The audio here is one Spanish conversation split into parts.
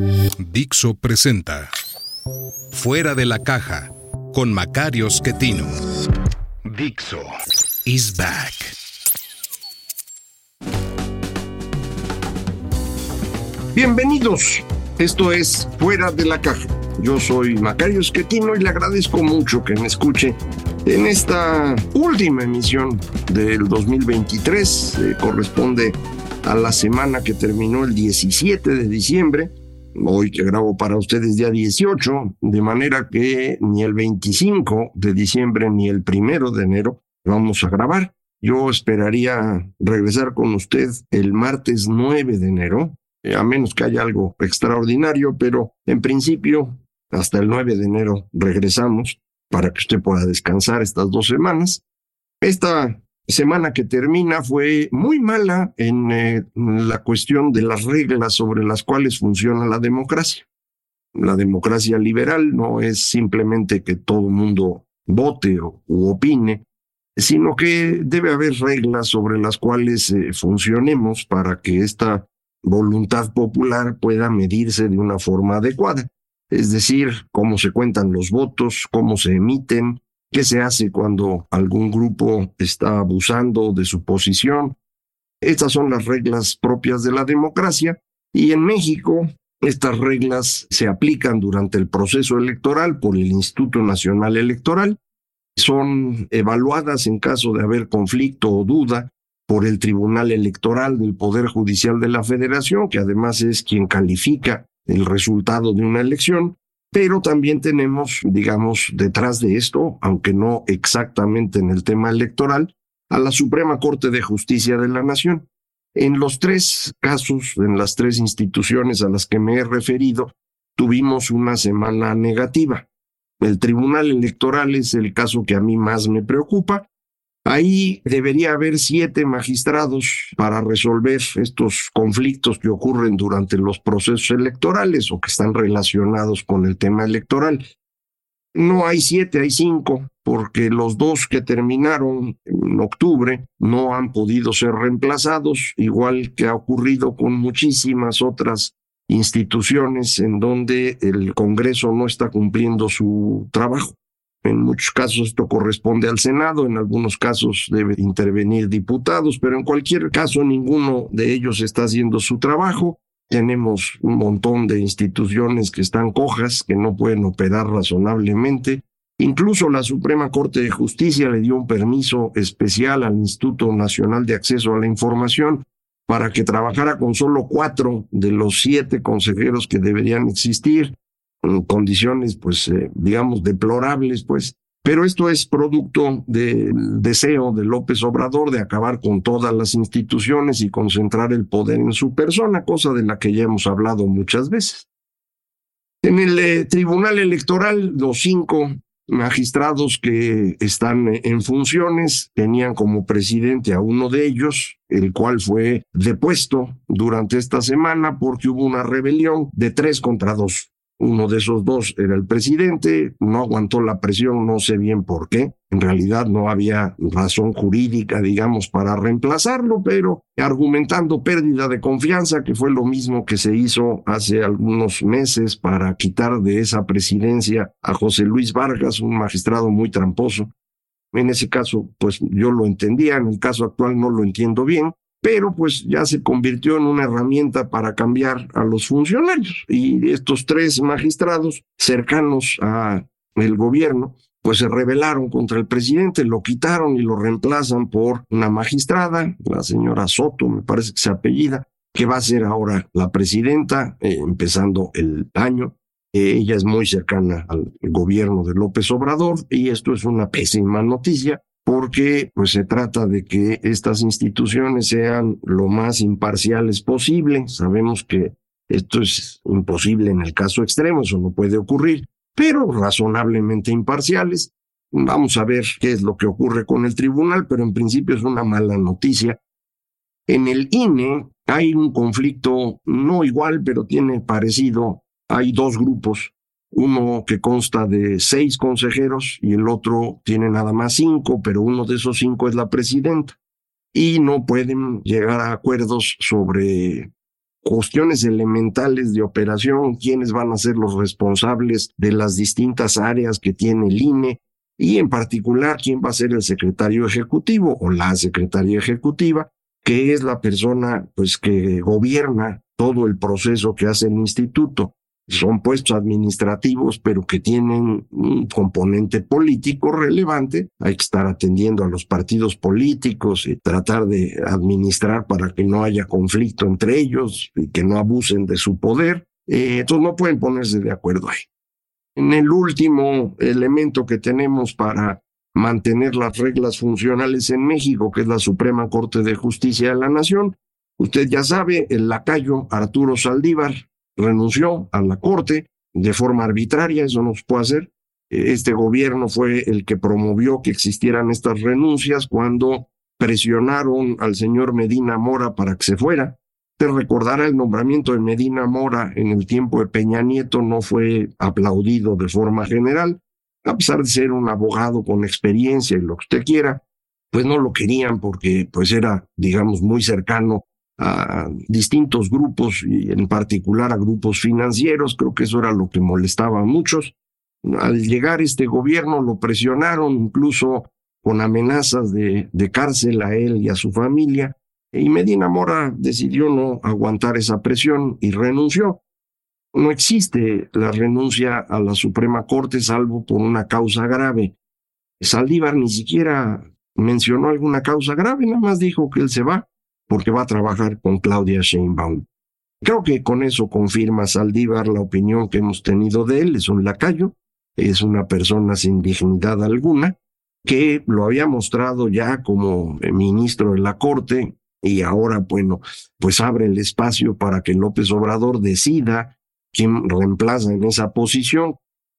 Dixo presenta Fuera de la caja con Macario Schettino. Dixo is back. Bienvenidos. Esto es Fuera de la caja. Yo soy Macario Schettino y le agradezco mucho que me escuche en esta última emisión del 2023. Eh, corresponde a la semana que terminó el 17 de diciembre. Hoy que grabo para ustedes día 18, de manera que ni el 25 de diciembre ni el primero de enero vamos a grabar. Yo esperaría regresar con usted el martes 9 de enero, eh, a menos que haya algo extraordinario, pero en principio hasta el 9 de enero regresamos para que usted pueda descansar estas dos semanas. Esta semana que termina fue muy mala en eh, la cuestión de las reglas sobre las cuales funciona la democracia. La democracia liberal no es simplemente que todo mundo vote o, u opine, sino que debe haber reglas sobre las cuales eh, funcionemos para que esta voluntad popular pueda medirse de una forma adecuada. Es decir, cómo se cuentan los votos, cómo se emiten, qué se hace cuando algún grupo está abusando de su posición. Estas son las reglas propias de la democracia y en México estas reglas se aplican durante el proceso electoral por el Instituto Nacional Electoral, son evaluadas en caso de haber conflicto o duda por el Tribunal Electoral del Poder Judicial de la Federación, que además es quien califica el resultado de una elección, pero también tenemos, digamos, detrás de esto, aunque no exactamente en el tema electoral, a la Suprema Corte de Justicia de la Nación. En los tres casos, en las tres instituciones a las que me he referido, tuvimos una semana negativa. El Tribunal Electoral es el caso que a mí más me preocupa, Ahí debería haber siete magistrados para resolver estos conflictos que ocurren durante los procesos electorales o que están relacionados con el tema electoral. No hay siete, hay cinco, porque los dos que terminaron en octubre no han podido ser reemplazados, igual que ha ocurrido con muchísimas otras instituciones en donde el Congreso no está cumpliendo su trabajo. En muchos casos esto corresponde al Senado, en algunos casos debe intervenir diputados, pero en cualquier caso ninguno de ellos está haciendo su trabajo. Tenemos un montón de instituciones que están cojas, que no pueden operar razonablemente. Incluso la Suprema Corte de Justicia le dio un permiso especial al Instituto Nacional de Acceso a la Información para que trabajara con solo cuatro de los siete consejeros que deberían existir condiciones, pues, eh, digamos, deplorables, pues. Pero esto es producto del deseo de López Obrador de acabar con todas las instituciones y concentrar el poder en su persona, cosa de la que ya hemos hablado muchas veces. En el eh, Tribunal Electoral, los cinco magistrados que están en funciones tenían como presidente a uno de ellos, el cual fue depuesto durante esta semana porque hubo una rebelión de tres contra dos. Uno de esos dos era el presidente, no aguantó la presión, no sé bien por qué. En realidad no había razón jurídica, digamos, para reemplazarlo, pero argumentando pérdida de confianza, que fue lo mismo que se hizo hace algunos meses para quitar de esa presidencia a José Luis Vargas, un magistrado muy tramposo. En ese caso, pues yo lo entendía, en el caso actual no lo entiendo bien, pero pues ya se convirtió en una herramienta para cambiar a los funcionarios. Y estos tres magistrados cercanos a el gobierno, pues se rebelaron contra el presidente, lo quitaron y lo reemplazan por una magistrada, la señora Soto, me parece que se apellida, que va a ser ahora la presidenta, eh, empezando el año. Ella es muy cercana al gobierno de López Obrador y esto es una pésima noticia porque pues se trata de que estas instituciones sean lo más imparciales posible. Sabemos que esto es imposible en el caso extremo, eso no puede ocurrir, pero razonablemente imparciales. Vamos a ver qué es lo que ocurre con el tribunal, pero en principio es una mala noticia. En el INE hay un conflicto no igual, pero tiene parecido. Hay dos grupos uno que consta de seis consejeros y el otro tiene nada más cinco, pero uno de esos cinco es la presidenta. Y no pueden llegar a acuerdos sobre cuestiones elementales de operación, quiénes van a ser los responsables de las distintas áreas que tiene el INE y en particular quién va a ser el secretario ejecutivo o la secretaria ejecutiva, que es la persona pues que gobierna todo el proceso que hace el instituto son puestos administrativos, pero que tienen un componente político relevante. Hay que estar atendiendo a los partidos políticos y tratar de administrar para que no haya conflicto entre ellos y que no abusen de su poder. Eh, entonces no pueden ponerse de acuerdo ahí. En el último elemento que tenemos para mantener las reglas funcionales en México, que es la Suprema Corte de Justicia de la Nación, usted ya sabe, el lacayo Arturo Saldívar, renunció a la Corte de forma arbitraria, eso no se puede hacer. Este gobierno fue el que promovió que existieran estas renuncias cuando presionaron al señor Medina Mora para que se fuera. Te recordará el nombramiento de Medina Mora en el tiempo de Peña Nieto no fue aplaudido de forma general, a pesar de ser un abogado con experiencia y lo que usted quiera, pues no lo querían porque pues era, digamos, muy cercano a distintos grupos y en particular a grupos financieros. Creo que eso era lo que molestaba a muchos. Al llegar este gobierno lo presionaron incluso con amenazas de, de cárcel a él y a su familia. Y Medina Mora decidió no aguantar esa presión y renunció. No existe la renuncia a la Suprema Corte salvo por una causa grave. Saldívar ni siquiera mencionó alguna causa grave, nada más dijo que él se va porque va a trabajar con Claudia Sheinbaum. Creo que con eso confirma Saldívar la opinión que hemos tenido de él. Es un lacayo, es una persona sin dignidad alguna, que lo había mostrado ya como ministro de la Corte y ahora, bueno, pues abre el espacio para que López Obrador decida quién reemplaza en esa posición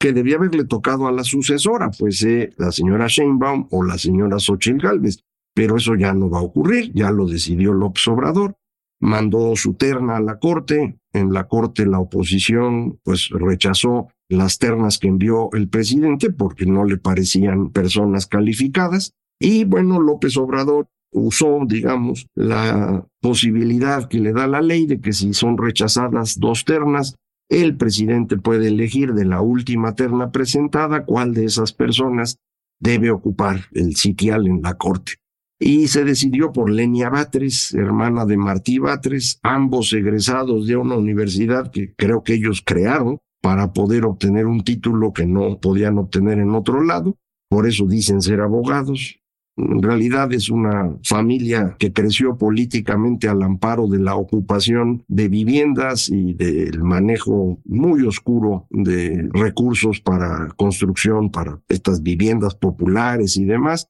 que debía haberle tocado a la sucesora, pues eh, la señora Sheinbaum o la señora Xochitl Gálvez. Pero eso ya no va a ocurrir, ya lo decidió López Obrador, mandó su terna a la Corte, en la Corte la oposición pues rechazó las ternas que envió el presidente porque no le parecían personas calificadas. Y bueno, López Obrador usó, digamos, la posibilidad que le da la ley de que si son rechazadas dos ternas, el presidente puede elegir de la última terna presentada cuál de esas personas debe ocupar el sitial en la Corte y se decidió por Lenia Batres, hermana de Martí Batres, ambos egresados de una universidad que creo que ellos crearon para poder obtener un título que no podían obtener en otro lado, por eso dicen ser abogados. En realidad es una familia que creció políticamente al amparo de la ocupación de viviendas y del manejo muy oscuro de recursos para construcción, para estas viviendas populares y demás.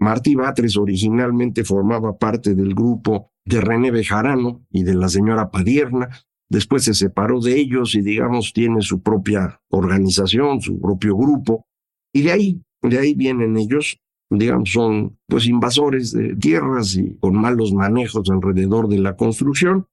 Martí Batres originalmente formaba parte del grupo de René Bejarano y de la señora Padierna. Después se separó de ellos y, digamos, tiene su propia organización, su propio grupo. Y de ahí, de ahí vienen ellos, digamos, son pues invasores de tierras y con malos manejos alrededor de la construcción.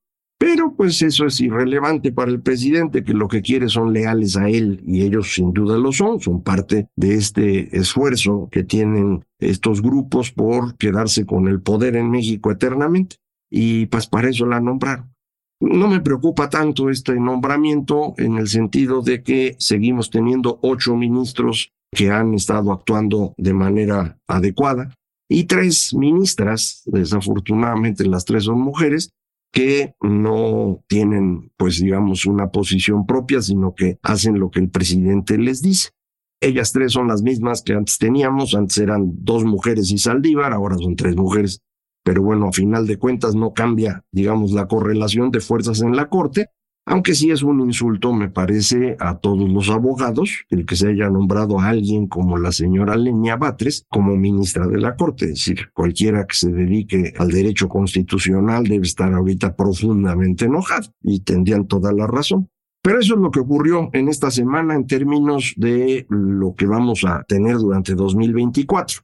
Pues eso es irrelevante para el presidente, que lo que quiere son leales a él y ellos sin duda lo son, son parte de este esfuerzo que tienen estos grupos por quedarse con el poder en México eternamente. Y pues para eso la nombraron. No me preocupa tanto este nombramiento en el sentido de que seguimos teniendo ocho ministros que han estado actuando de manera adecuada y tres ministras, desafortunadamente las tres son mujeres, que no tienen, pues digamos, una posición propia, sino que hacen lo que el presidente les dice. Ellas tres son las mismas que antes teníamos, antes eran dos mujeres y Saldívar, ahora son tres mujeres, pero bueno, a final de cuentas no cambia, digamos, la correlación de fuerzas en la Corte. Aunque sí es un insulto, me parece, a todos los abogados, el que se haya nombrado a alguien como la señora Lenia Batres como ministra de la Corte. Es decir, cualquiera que se dedique al derecho constitucional debe estar ahorita profundamente enojado y tendrían toda la razón. Pero eso es lo que ocurrió en esta semana en términos de lo que vamos a tener durante 2024.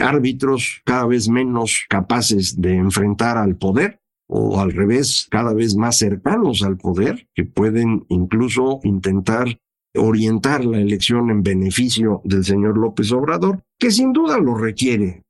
Árbitros cada vez menos capaces de enfrentar al poder, o al revés, cada vez más cercanos al poder, que pueden incluso intentar orientar la elección en beneficio del señor López Obrador, que sin duda lo requiere.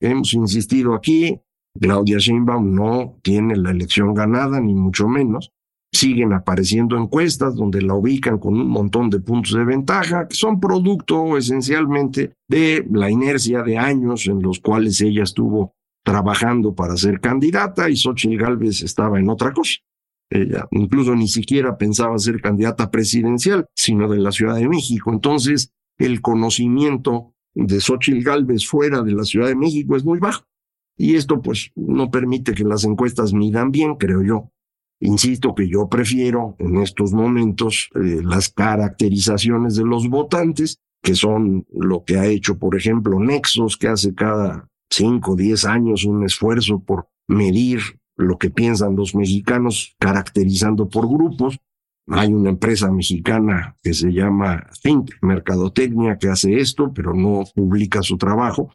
Hemos insistido aquí, Claudia Sheinbaum no tiene la elección ganada, ni mucho menos. Siguen apareciendo encuestas donde la ubican con un montón de puntos de ventaja, que son producto esencialmente de la inercia de años en los cuales ella estuvo trabajando para ser candidata y Xochitl Gálvez estaba en otra cosa. Ella incluso ni siquiera pensaba ser candidata presidencial, sino de la Ciudad de México. Entonces, el conocimiento de Xochitl Gálvez fuera de la Ciudad de México es muy bajo. Y esto pues no permite que las encuestas midan bien, creo yo. Insisto que yo prefiero en estos momentos eh, las caracterizaciones de los votantes, que son lo que ha hecho, por ejemplo, Nexos, que hace cada cinco, diez años un esfuerzo por medir lo que piensan los mexicanos, caracterizando por grupos. Hay una empresa mexicana que se llama Think Mercadotecnia que hace esto, pero no publica su trabajo.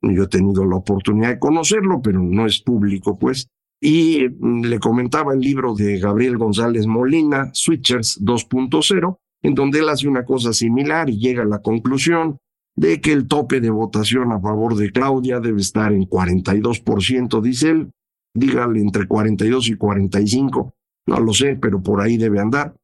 Yo he tenido la oportunidad de conocerlo, pero no es público, pues. Y le comentaba el libro de Gabriel González Molina, Switchers 2.0, en donde él hace una cosa similar y llega a la conclusión de que el tope de votación a favor de Claudia debe estar en 42%, dice él, dígale entre 42 y 45, no lo sé, pero por ahí debe andar.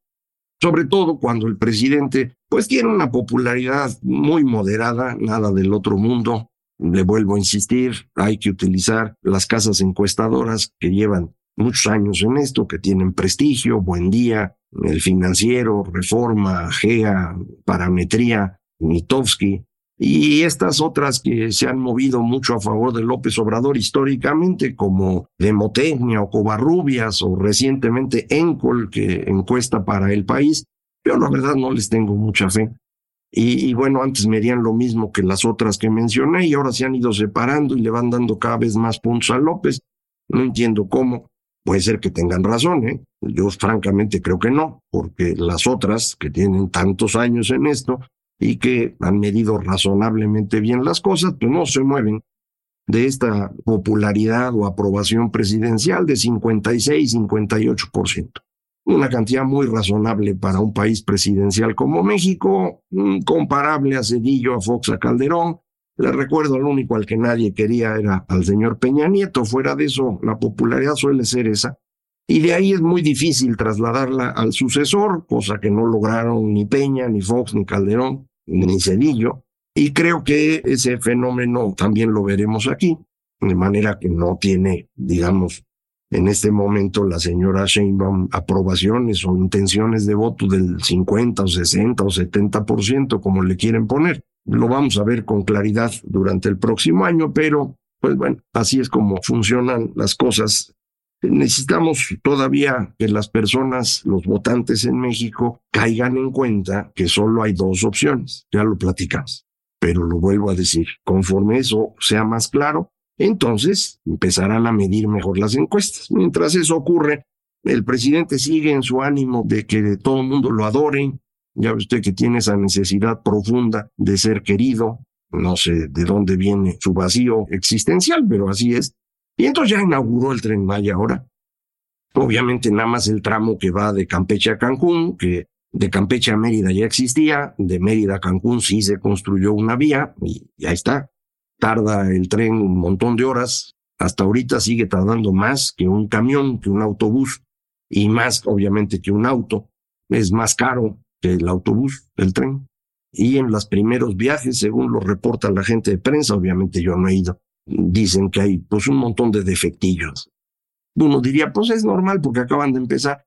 Sobre todo cuando el presidente pues tiene una popularidad muy moderada, nada del otro mundo. Le vuelvo a insistir, hay que utilizar las casas encuestadoras que llevan muchos años en esto, que tienen prestigio, buen día, el financiero, reforma, GEA, parametría, Mitowski, y estas otras que se han movido mucho a favor de López Obrador históricamente, como Demotecnia o Covarrubias o recientemente Encol, que encuesta para el país, yo la verdad no les tengo mucha fe. Y, y, bueno, antes me harían lo mismo que las otras que mencioné y ahora se han ido separando y le van dando cada vez más puntos a López. No entiendo cómo. Puede ser que tengan razón, ¿eh? Yo francamente creo que no, porque las otras que tienen tantos años en esto, y que han medido razonablemente bien las cosas, pues no se mueven de esta popularidad o aprobación presidencial de 56-58%. Una cantidad muy razonable para un país presidencial como México, comparable a Cedillo, a Fox, a Calderón. Le recuerdo, al único al que nadie quería era al señor Peña Nieto. Fuera de eso, la popularidad suele ser esa. Y de ahí es muy difícil trasladarla al sucesor, cosa que no lograron ni Peña, ni Fox, ni Calderón ni Cedillo, y creo que ese fenómeno también lo veremos aquí, de manera que no tiene, digamos, en este momento la señora Sheinbaum aprobaciones o intenciones de voto del 50 o 60 o 70%, como le quieren poner. Lo vamos a ver con claridad durante el próximo año, pero pues bueno, así es como funcionan las cosas Necesitamos todavía que las personas, los votantes en México, caigan en cuenta que solo hay dos opciones. Ya lo platicamos, pero lo vuelvo a decir. Conforme eso sea más claro, entonces empezarán a medir mejor las encuestas. Mientras eso ocurre, el presidente sigue en su ánimo de que todo el mundo lo adore. Ya ve usted que tiene esa necesidad profunda de ser querido. No sé de dónde viene su vacío existencial, pero así es. Y entonces ya inauguró el tren Maya ahora. Obviamente nada más el tramo que va de Campeche a Cancún, que de Campeche a Mérida ya existía, de Mérida a Cancún sí se construyó una vía y ya está. Tarda el tren un montón de horas. Hasta ahorita sigue tardando más que un camión, que un autobús y más obviamente que un auto. Es más caro que el autobús, el tren. Y en los primeros viajes, según lo reporta la gente de prensa, obviamente yo no he ido, dicen que hay pues un montón de defectillos. Uno diría, pues es normal porque acaban de empezar.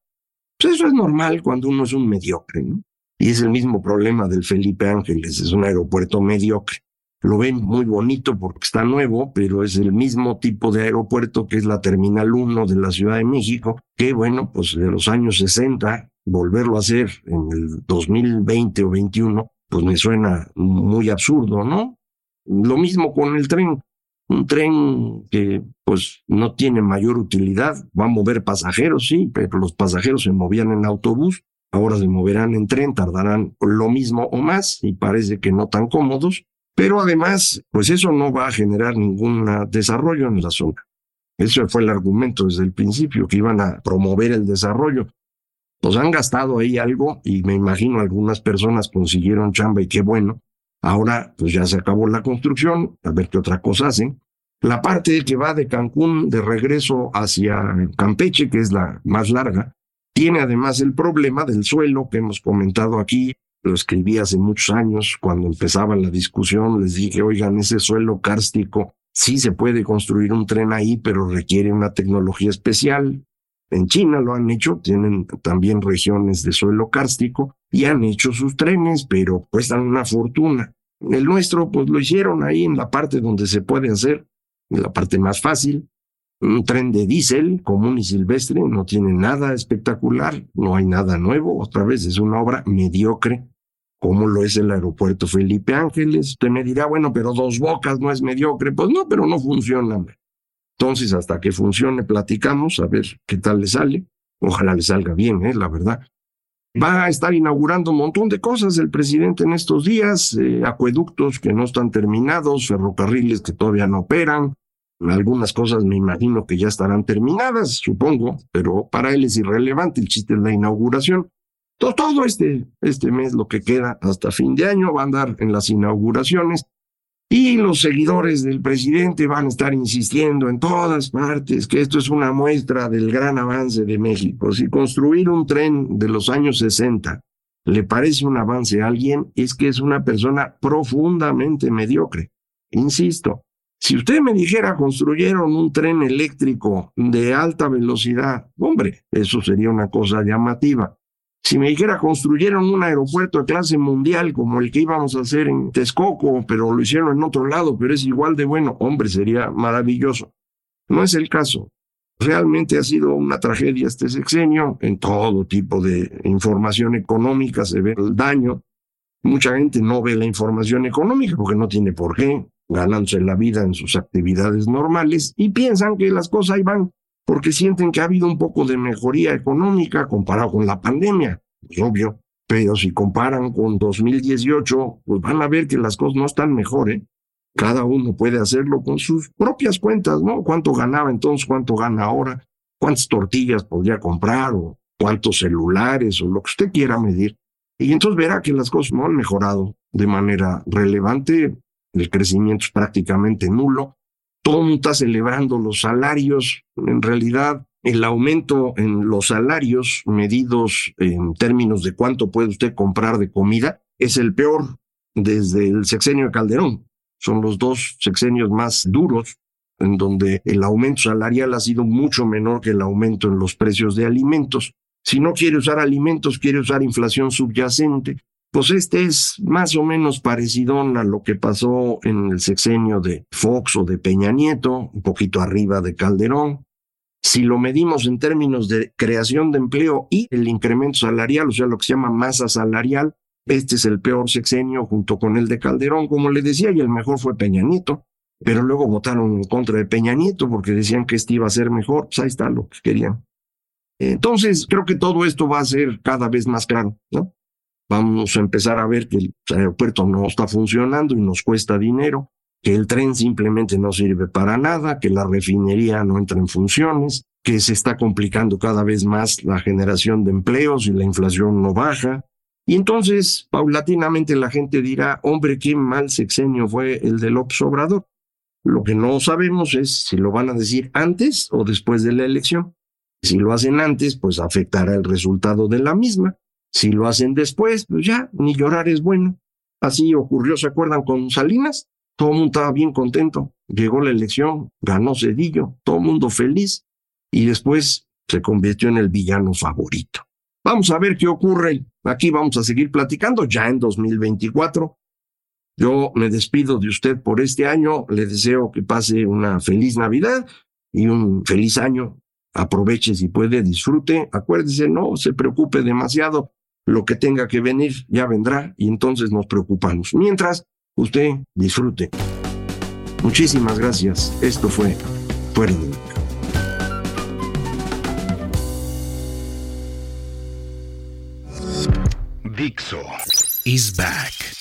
Pues eso es normal cuando uno es un mediocre, ¿no? Y es el mismo problema del Felipe Ángeles, es un aeropuerto mediocre. lo ven muy bonito porque está nuevo, pero es el mismo tipo de aeropuerto que es la Terminal 1 de la Ciudad de México, que bueno, pues de los años 60, volverlo a hacer en el 2020 o 21, pues me suena muy absurdo, ¿no? Lo mismo con el tren. Un tren que pues no tiene mayor utilidad, va a mover pasajeros, sí, pero los pasajeros se movían en autobús, ahora se moverán en tren, tardarán lo mismo o más y parece que no tan cómodos, pero además, pues eso no va a generar ningún desarrollo en la zona. Ese fue el argumento desde el principio, que iban a promover el desarrollo. Pues han gastado ahí algo y me imagino algunas personas consiguieron chamba y qué bueno, Ahora, pues ya se acabó la construcción, a ver qué otra cosa hacen. La parte que va de Cancún de regreso hacia Campeche, que es la más larga, tiene además el problema del suelo que hemos comentado aquí. Lo escribí hace muchos años, cuando empezaba la discusión, les dije, oigan, ese suelo kárstico, sí se puede construir un tren ahí, pero requiere una tecnología especial. En China lo han hecho, tienen también regiones de suelo kárstico y han hecho sus trenes, pero cuestan una fortuna. El nuestro, pues lo hicieron ahí en la parte donde se puede hacer, en la parte más fácil. Un tren de diésel común y silvestre, no tiene nada espectacular, no hay nada nuevo, otra vez es una obra mediocre, como lo es el aeropuerto Felipe Ángeles. Usted me dirá, bueno, pero dos bocas no es mediocre. Pues no, pero no funciona. Entonces, hasta que funcione, platicamos, a ver qué tal le sale. Ojalá le salga bien, ¿eh? la verdad. Va a estar inaugurando un montón de cosas el presidente en estos días, eh, acueductos que no están terminados, ferrocarriles que todavía no operan. Algunas cosas me imagino que ya estarán terminadas, supongo, pero para él es irrelevante, el chiste es la inauguración. Todo, todo este, este mes, lo que queda hasta fin de año, va a andar en las inauguraciones y los seguidores del presidente van a estar insistiendo en todas partes que esto es una muestra del gran avance de México. Si construir un tren de los años 60 le parece un avance a alguien, es que es una persona profundamente mediocre. Insisto, si usted me dijera construyeron un tren eléctrico de alta velocidad, hombre, eso sería una cosa llamativa. Si me dijera construyeron un aeropuerto de clase mundial como el que íbamos a hacer en Texcoco, pero lo hicieron en otro lado, pero es igual de bueno, hombre, sería maravilloso. No es el caso. Realmente ha sido una tragedia este sexenio. En todo tipo de información económica se ve el daño. Mucha gente no ve la información económica porque no tiene por qué, ganándose la vida en sus actividades normales y piensan que las cosas ahí van porque sienten que ha habido un poco de mejoría económica comparado con la pandemia, pues obvio, pero si comparan con 2018, pues van a ver que las cosas no están mejor, ¿eh? Cada uno puede hacerlo con sus propias cuentas, ¿no? ¿Cuánto ganaba entonces? ¿Cuánto gana ahora? ¿Cuántas tortillas podría comprar? ¿O cuántos celulares? O lo que usted quiera medir. Y entonces verá que las cosas no han mejorado de manera relevante. El crecimiento es prácticamente nulo está celebrando los salarios. En realidad, el aumento en los salarios medidos en términos de cuánto puede usted comprar de comida es el peor desde el sexenio de Calderón. Son los dos sexenios más duros en donde el aumento salarial ha sido mucho menor que el aumento en los precios de alimentos. Si no quiere usar alimentos, quiere usar inflación subyacente. Pues este es más o menos parecido a lo que pasó en el sexenio de Fox o de Peña Nieto, un poquito arriba de Calderón. Si lo medimos en términos de creación de empleo y el incremento salarial, o sea, lo que se llama masa salarial, este es el peor sexenio junto con el de Calderón, como le decía, y el mejor fue Peña Nieto, pero luego votaron en contra de Peña Nieto porque decían que este iba a ser mejor, pues ahí está lo que querían. Entonces, creo que todo esto va a ser cada vez más claro, ¿no? Vamos a empezar a ver que el aeropuerto no está funcionando y nos cuesta dinero, que el tren simplemente no sirve para nada, que la refinería no entra en funciones, que se está complicando cada vez más la generación de empleos y la inflación no baja. Y entonces, paulatinamente la gente dirá, hombre, qué mal sexenio fue el de López Obrador. Lo que no sabemos es si lo van a decir antes o después de la elección. Si lo hacen antes, pues afectará el resultado de la misma. Si lo hacen después, pues ya, ni llorar es bueno. Así ocurrió, ¿se acuerdan con Salinas? Todo el mundo estaba bien contento. Llegó la elección, ganó Cedillo, todo el mundo feliz y después se convirtió en el villano favorito. Vamos a ver qué ocurre. Aquí vamos a seguir platicando ya en 2024. Yo me despido de usted por este año, le deseo que pase una feliz Navidad y un feliz año. Aproveche si puede, disfrute. Acuérdese, no se preocupe demasiado. Lo que tenga que venir ya vendrá y entonces nos preocupamos. Mientras, usted disfrute. Muchísimas gracias. Esto fue Fuera de is back.